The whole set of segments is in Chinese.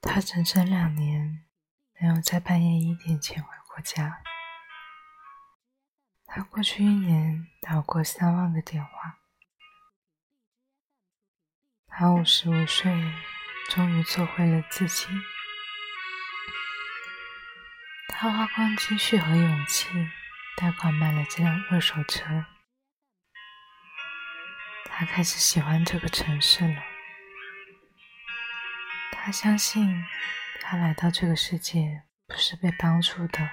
他整整两年没有在半夜一点前回过家。他过去一年打过三万个电话。他五十五岁，终于做回了自己。他花光积蓄和勇气，贷款买了这辆二手车。他开始喜欢这个城市了。他相信，他来到这个世界不是被帮助的。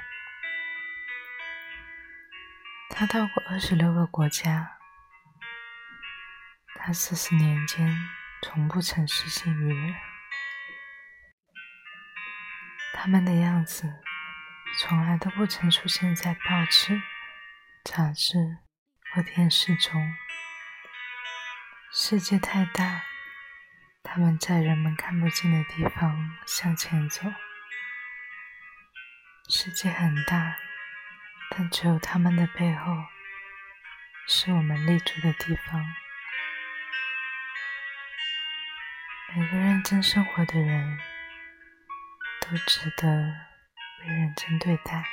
他到过二十六个国家。他四十年间从不曾失信于人。他们的样子从来都不曾出现在报纸、杂志或电视中。世界太大，他们在人们看不见的地方向前走。世界很大。但只有他们的背后，是我们立足的地方。每个认真生活的人，都值得被认真对待。